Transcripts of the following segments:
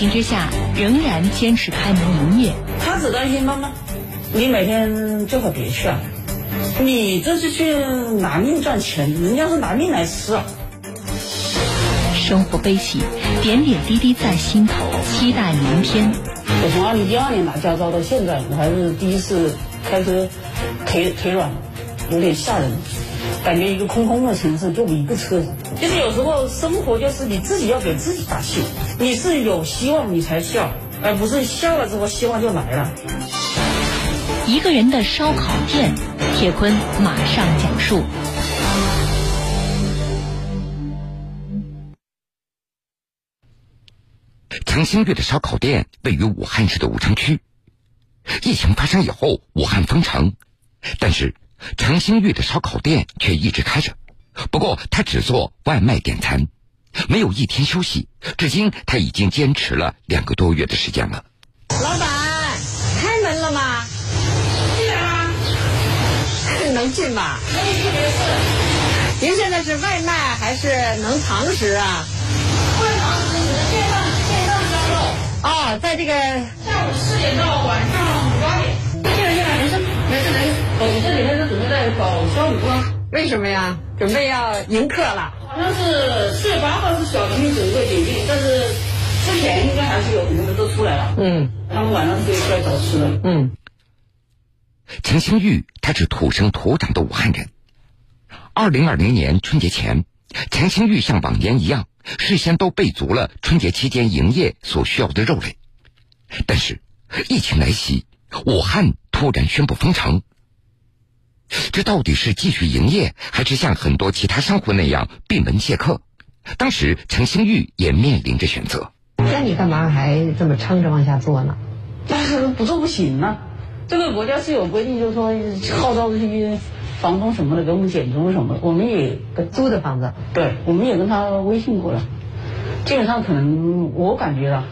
情之下，仍然坚持开门营业。他只担心妈妈，你每天最好别去啊！你这是去拿命赚钱，人家是拿命来吃啊！生活悲喜，点点滴滴在心头，期待明天。我从二零一二年拿驾照到现在，我还是第一次开车，腿腿软，有点吓人，感觉一个空空的城市就我一个车子。就是有时候生活就是你自己要给自己打气，你是有希望你才笑，而不是笑了之后希望就来了。一个人的烧烤店，铁坤马上讲述。程兴玉的烧烤店位于武汉市的武昌区。疫情发生以后，武汉封城，但是程星玉的烧烤店却一直开着。不过他只做外卖点餐，没有一天休息。至今他已经坚持了两个多月的时间了。老板，开门了吗？进啊！能进吧？可以进没事。您现在是外卖还是能堂食啊？外堂食，你的线上线上销售。哦，在这个下午四点到晚上我这里面是准备在搞消毒啊。为什么呀？准备要迎客了。好像是四月八号是小区整个解禁，但是之前应该还是有很多人都出来了。嗯，他们晚上可以出来找吃的。嗯，陈星玉他是土生土长的武汉人。二零二零年春节前，陈星玉像往年一样，事先都备足了春节期间营业所需要的肉类。但是，疫情来袭，武汉突然宣布封城。这到底是继续营业，还是像很多其他商户那样闭门谢客？当时陈星玉也面临着选择。那你干嘛还这么撑着往下做呢？但是不做不行啊！这个国家是有规定，就是说号召这些房东什么的给我们减租什么的，我们也跟租的房子，对，我们也跟他微信过了。基本上可能我感觉到，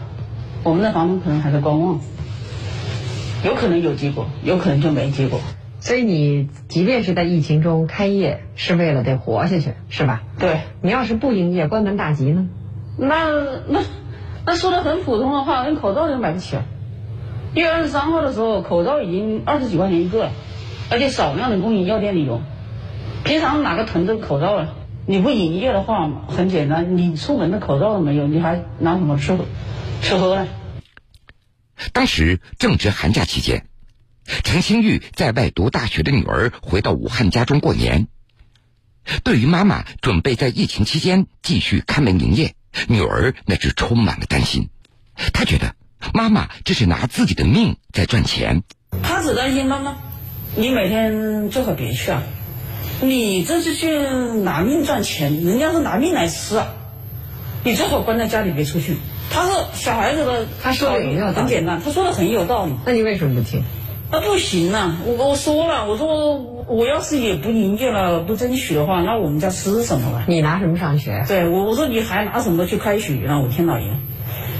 我们的房东可能还在观望，有可能有结果，有可能就没结果。所以你即便是在疫情中开业，是为了得活下去，是吧？对，你要是不营业，关门大吉呢？那那那说的很普通的话，连口罩都买不起啊！一月二十三号的时候，口罩已经二十几块钱一个了，而且少量的供应药店里有。平常哪个囤这个口罩啊？你不营业的话，很简单，你出门的口罩都没有，你还拿什么吃吃喝呢？当时正值寒假期间。陈星玉在外读大学的女儿回到武汉家中过年，对于妈妈准备在疫情期间继续开门营业，女儿那是充满了担心。她觉得妈妈这是拿自己的命在赚钱。她只担心妈妈，你每天最好别去啊！你这是去拿命赚钱，人家是拿命来吃啊！你最好关在家里别出去。他说小孩子的，他说的很简单，他说的很有道理。那你为什么不听？那不行呐！我我说了，我说我要是也不营业了，不争取的话，那我们家吃什么了？你拿什么上学？对，我我说你还拿什么去开学呢？我天老爷，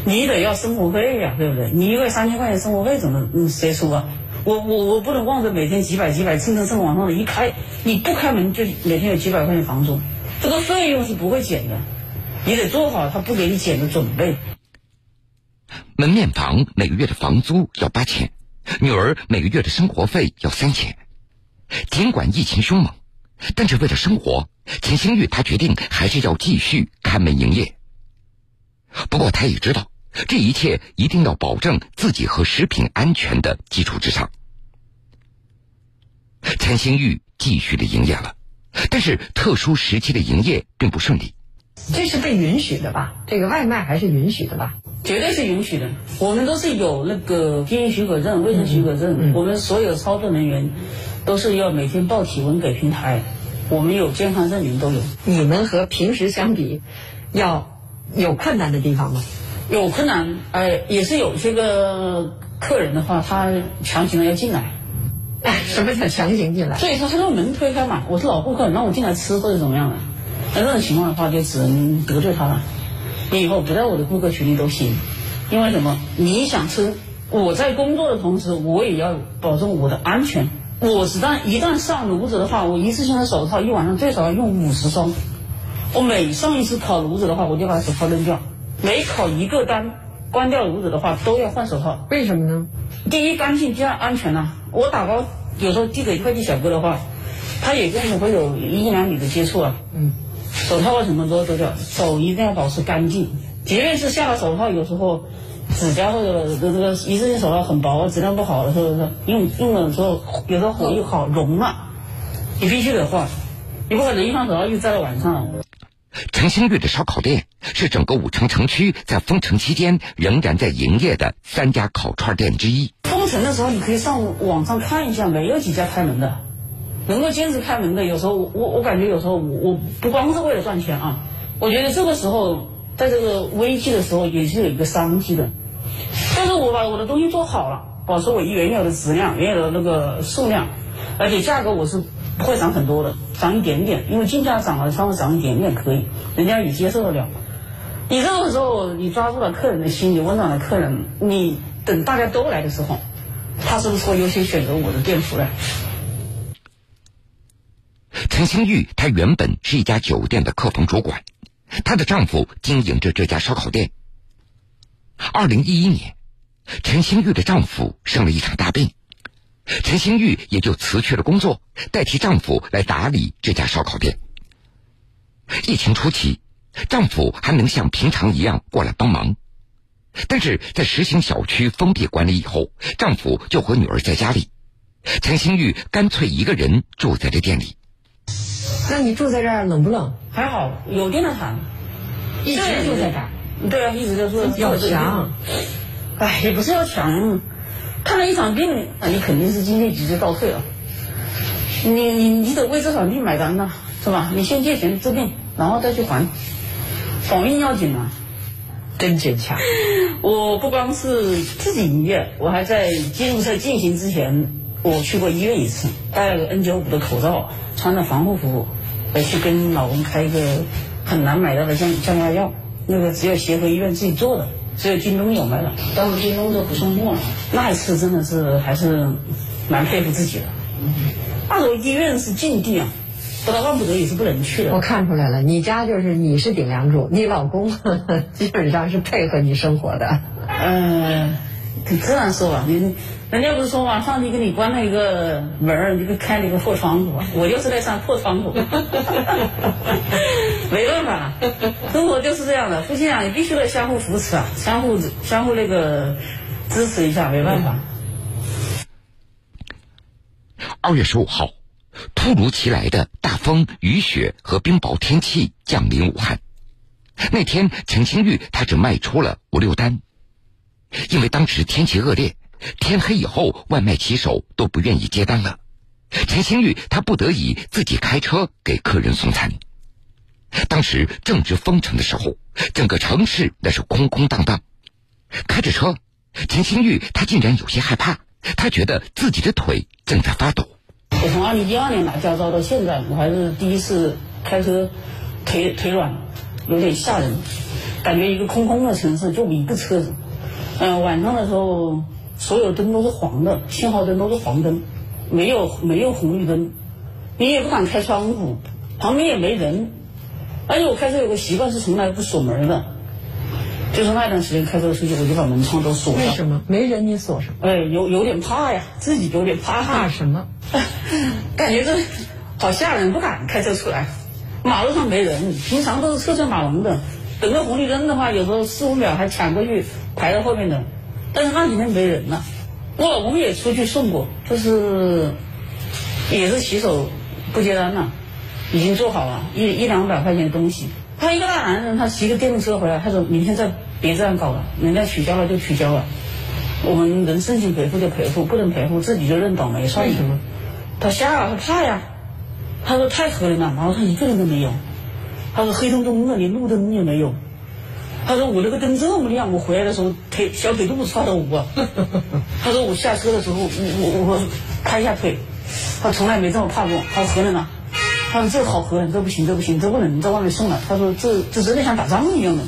你得要生活费呀，对不对？你一个月三千块钱生活费怎么嗯谁出啊？我我我不能望着每天几百几百蹭蹭蹭往上的，一开你不开门就每天有几百块钱房租，这个费用是不会减的，你得做好他不给你减的准备。门面房每个月的房租要八千。女儿每个月的生活费要三千，尽管疫情凶猛，但是为了生活，钱星玉他决定还是要继续开门营业。不过他也知道，这一切一定要保证自己和食品安全的基础之上。钱星玉继续的营业了，但是特殊时期的营业并不顺利。这是被允许的吧？这个外卖还是允许的吧？绝对是允许的。我们都是有那个经营许可证、卫生许可证。我们所有操作人员都是要每天报体温给平台。我们有健康证明都有。你们和平时相比，要有困难的地方吗？有困难，呃，也是有些个客人的话，他强行的要进来。哎，什么叫强行进来？所以说，他让门推开嘛，我是老顾客，让我进来吃或者怎么样的。那这种情况的话，就只能得罪他了。你以后不在我的顾客群里都行，因为什么？你想吃，我在工作的同时，我也要保证我的安全。我一旦一旦上炉子的话，我一次性的手套一晚上最少要用五十双。我每上一次烤炉子的话，我就把手套扔掉。每烤一个单，关掉炉子的话，都要换手套。为什么呢？第一干净，第二安全呐、我打包有时候递给快递小哥的话，他也跟我会有一两米的接触啊。嗯，手套啊什么都都要，手一定要保持干净。即便是下了手套，有时候指甲或者这个一次性手套很薄，质量不好的时候，用用了之后，有时候火又好融了，你必须得换，你不可能一双手套又戴到晚上了。陈兴玉的烧烤店是整个武昌城区在封城期间仍然在营业的三家烤串店之一。封城的时候，你可以上网上看一下，没有几家开门的，能够坚持开门的，有时候我我感觉有时候我我不光是为了赚钱啊，我觉得这个时候在这个危机的时候也是有一个商机的，但是我把我的东西做好了，保持我原有的质量、原有的那个数量，而且价格我是不会涨很多的，涨一点点，因为进价涨了稍微涨一点点可以，人家也接受得了。你这个时候你抓住了客人的心，你温暖了客人，你等大家都来的时候，他是不是会优先选择我的店铺呢？陈星玉她原本是一家酒店的客房主管，她的丈夫经营着这家烧烤店。二零一一年，陈星玉的丈夫生了一场大病，陈星玉也就辞去了工作，代替丈夫来打理这家烧烤店。疫情初期，丈夫还能像平常一样过来帮忙，但是在实行小区封闭管理以后，丈夫就和女儿在家里，陈星玉干脆一个人住在这店里。那你住在这儿冷不冷？还好有电热毯，一直住在这儿。对啊，一直就说要强。哎，也不是要强，看了一场病，那你肯定是经济直接倒退了。你你你得为这场病买单呐，是吧？你先借钱治病，然后再去还，保命要紧呐。真坚强。我不光是自己营业，我还在金融车进行之前，我去过医院一次，戴了个 N95 的口罩，穿着防护服，回去跟老公开一个很难买到的降降压药，那个只有协和医院自己做的，只有京东有卖的，但是京东都不送货了。那一次真的是还是蛮佩服自己的。那时候医院是禁地啊，不到万不得已是不能去的。我看出来了，你家就是你是顶梁柱，你老公呵 呵基本上是配合你生活的。呃，这样说吧，你人家不是说嘛，上帝给你关了一个门儿，你给开了一个破窗户，我就是那扇破窗户，没办法，生活就是这样的，夫妻俩你必须得相互扶持啊，相互相互那个支持一下，没办法。二月十五号，突如其来的大风、雨雪和冰雹天气降临武汉。那天，陈清玉他只卖出了五六单，因为当时天气恶劣，天黑以后外卖骑手都不愿意接单了。陈星玉他不得已自己开车给客人送餐。当时正值封城的时候，整个城市那是空空荡荡。开着车，陈星玉他竟然有些害怕，他觉得自己的腿正在发抖。我从二零一二年拿驾照到现在，我还是第一次开车，腿腿软，有点吓人，感觉一个空空的城市就我一个车子。嗯、晚上的时候，所有灯都是黄的，信号灯都是黄灯，没有没有红绿灯，你也不敢开窗户，旁边也没人。而且我开车有个习惯是从来不锁门的，就是那段时间开车出去，我就把门窗都锁上。为什么没人你锁上？哎，有有点怕呀，自己有点怕。怕什么？感觉这好吓人，不敢开车出来。马路上没人，平常都是车水马龙的。等个红绿灯的话，有时候四五秒还抢过去排在后面的。但是那几天没人了。我老公也出去送过，就是也是骑手不接单了，已经做好了一一两百块钱的东西。他一个大男人，他骑个电动车回来，他说明天再别这样搞了，人家取消了就取消了。我们能申请赔付就赔付，不能赔付自己就认倒霉算。什么？他吓了，他怕呀。他说太可怜了，马路上一个人都没有。他说黑洞洞的，连路灯也没有。他说我那个灯这么亮，我回来的时候腿小腿肚子差的捂啊。他说我下车的时候，我我我拍一下腿，他从来没这么怕过。他说何人啊？他说这好何人，这不行，这不行，这不能在外面送了。他说这这真的像打仗一样的。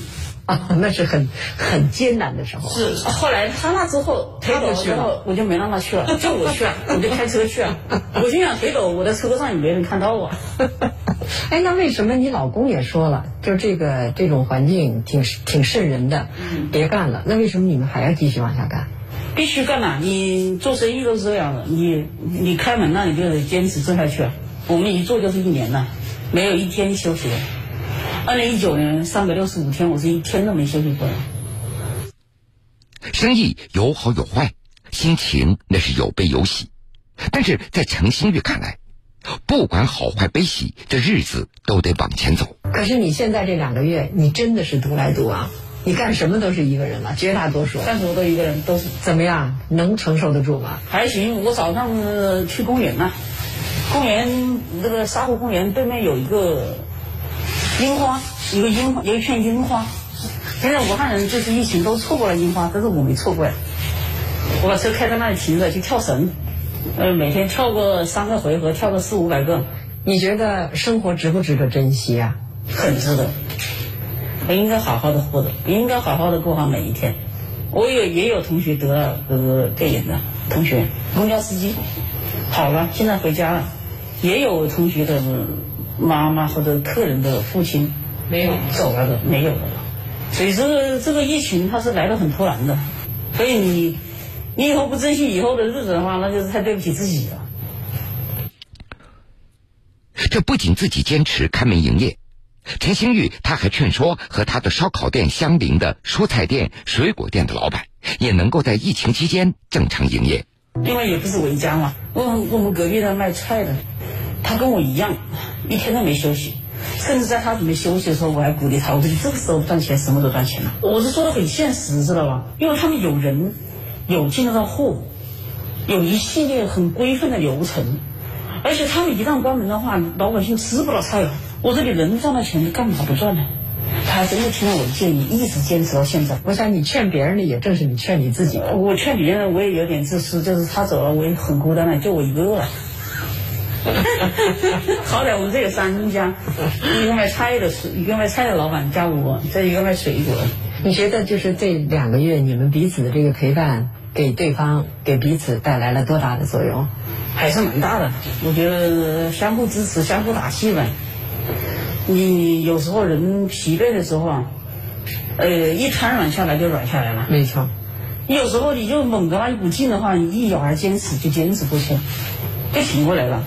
啊，那是很很艰难的时候。是，后来他那之后腿抖了之后，我就没让他去了，叫我去了，我就开车去了。我心想腿抖，我在车上也没人看到啊。哎，那为什么你老公也说了，就这个这种环境挺挺渗人的，别干了？那为什么你们还要继续往下干？必须干呐！你做生意都是这样的，你你开门那你就得坚持做下去啊。我们一做就是一年呐，没有一天休息的。二零一九年三百六十五天，我是一天都没休息过的。生意有好有坏，心情那是有悲有喜。但是在程新月看来，不管好坏悲喜，这日子都得往前走。可是你现在这两个月，你真的是独来独往，你干什么都是一个人了，绝大多数干什么都一个人，都是怎么样？能承受得住吗？还行。我早上呃去公园呢，公园那个沙湖公园对面有一个樱花，一个樱花，有一片樱花。现在武汉人这次疫情都错过了樱花，但是我没错过呀。我把车开到那里停着，去跳绳，呃，每天跳个三个回合，跳个四五百个。你觉得生活值不值得珍惜啊？很值得，我应该好好的活着，应该好好的过好每一天。我有也有同学得了这个肺炎的同学，公交司机，好了，现在回家了。也有同学的妈妈或者客人的父亲没有走了的，没有了。所以这个这个疫情它是来的很突然的，所以你你以后不珍惜以后的日子的话，那就是太对不起自己了。这不仅自己坚持开门营业，陈星玉他还劝说和他的烧烤店相邻的蔬菜店、水果店的老板，也能够在疫情期间正常营业。另外也不是我一家嘛，我我们隔壁的卖菜的，他跟我一样，一天都没休息。甚至在他准备休息的时候，我还鼓励他，我说你这个时候赚钱，什么都赚钱了。我是说的很现实，知道吧？因为他们有人，有进得到货，有一系列很规范的流程，而且他们一旦关门的话，老百姓吃不到菜了。我这里能赚到钱，干嘛不赚呢？他真的听了我的建议，一直坚持到现在。我想你劝别人的，也正是你劝你自己。我劝别人，我也有点自私，就是他走了，我也很孤单了，就我一个了。好歹我们这有三家，一个卖菜的，一个卖菜的老板加我，再一个卖水果。你觉得就是这两个月你们彼此的这个陪伴，给对方、给彼此带来了多大的作用？还是蛮大的。我觉得相互支持、相互打气呗。你有时候人疲惫的时候啊，呃，一瘫软下来就软下来了。没错。你有时候你就猛的那一股劲的话，你一咬牙坚持就坚持过去了，就挺过来了。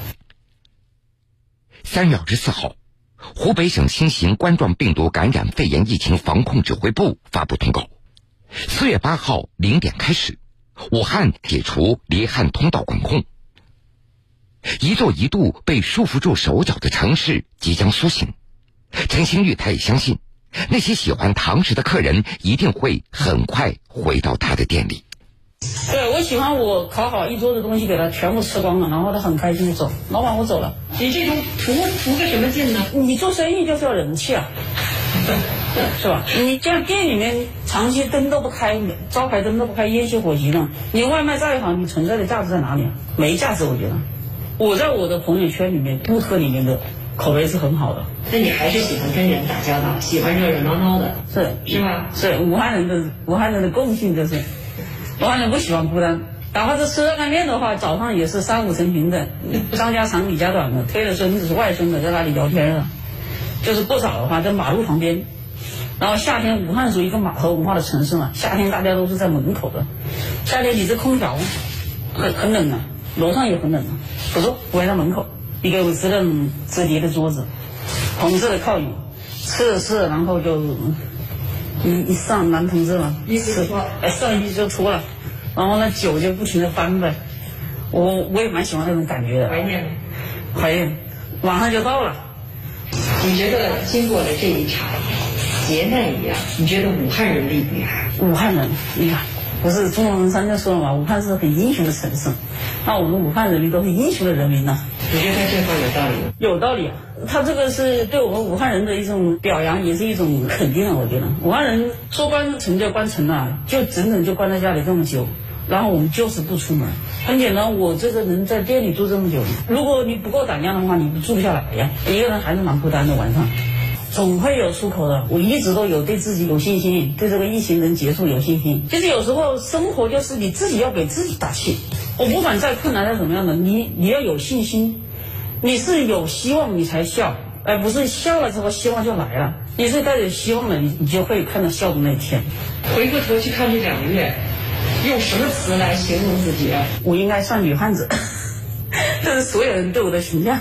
三月二十四号，湖北省新型冠状病毒感染肺炎疫情防控指挥部发布通告：四月八号零点开始，武汉解除离汉通道管控。一座一度被束缚住手脚的城市即将苏醒。陈星玉他也相信，那些喜欢堂食的客人一定会很快回到他的店里。对，我喜欢我烤好一桌子东西给他全部吃光了，然后他很开心的走。老板，我走了。你这种图图个什么劲呢？你做生意就是要人气啊，是吧？你这样店里面长期灯都不开，招牌灯都不开，烟熏火熄的，你外卖再好，你存在的价值在哪里？没价值，我觉得。我在我的朋友圈里面、顾客里面的口碑是很好的。那你还是喜欢跟人打交道，喜欢热热闹闹的，是是吧？是武汉人的武汉人的共性就是。武汉人不喜欢孤单，哪怕是吃热干面的话，早上也是三五成群的，张家长李家短的，推着孙子是外孙子在那里聊天了。就是不少的话在马路旁边，然后夏天武汉属于一个码头文化的城市嘛，夏天大家都是在门口的。夏天你这空调很很冷啊，楼上也很冷啊，不坐围在门口，一个是那种折叠的桌子，红色的靠椅，吃着吃着，然后就。一一上男同志嘛，衣服脱，哎，上衣就脱了，然后呢酒就不停的翻呗，我我也蛮喜欢那种感觉的。怀念，怀念，马上就到了。你觉得经过了这一场劫难一样，你觉得武汉人厉不厉害？武汉人，你看，不是钟南山就说了嘛，武汉是很英雄的城市，那我们武汉人民都是英雄的人民呐。你觉得这话有道理？有道理啊。他这个是对我们武汉人的一种表扬，也是一种肯定啊！我觉得武汉人说关城就关城了，就整整就关在家里这么久，然后我们就是不出门。很简单，我这个人在店里住这么久，如果你不够胆量的话，你住不下来呀。一个人还是蛮孤单的，晚上总会有出口的。我一直都有对自己有信心，对这个疫情能结束有信心。其实有时候生活就是你自己要给自己打气。我不管再困难再怎么样的，你你要有信心。你是有希望，你才笑；而不是笑了之后希望就来了。你是带着希望的，你你就会看到笑的那一天。回过头去看这两个月，用什么词来形容自己？我应该算女汉子，这是所有人对我的评价。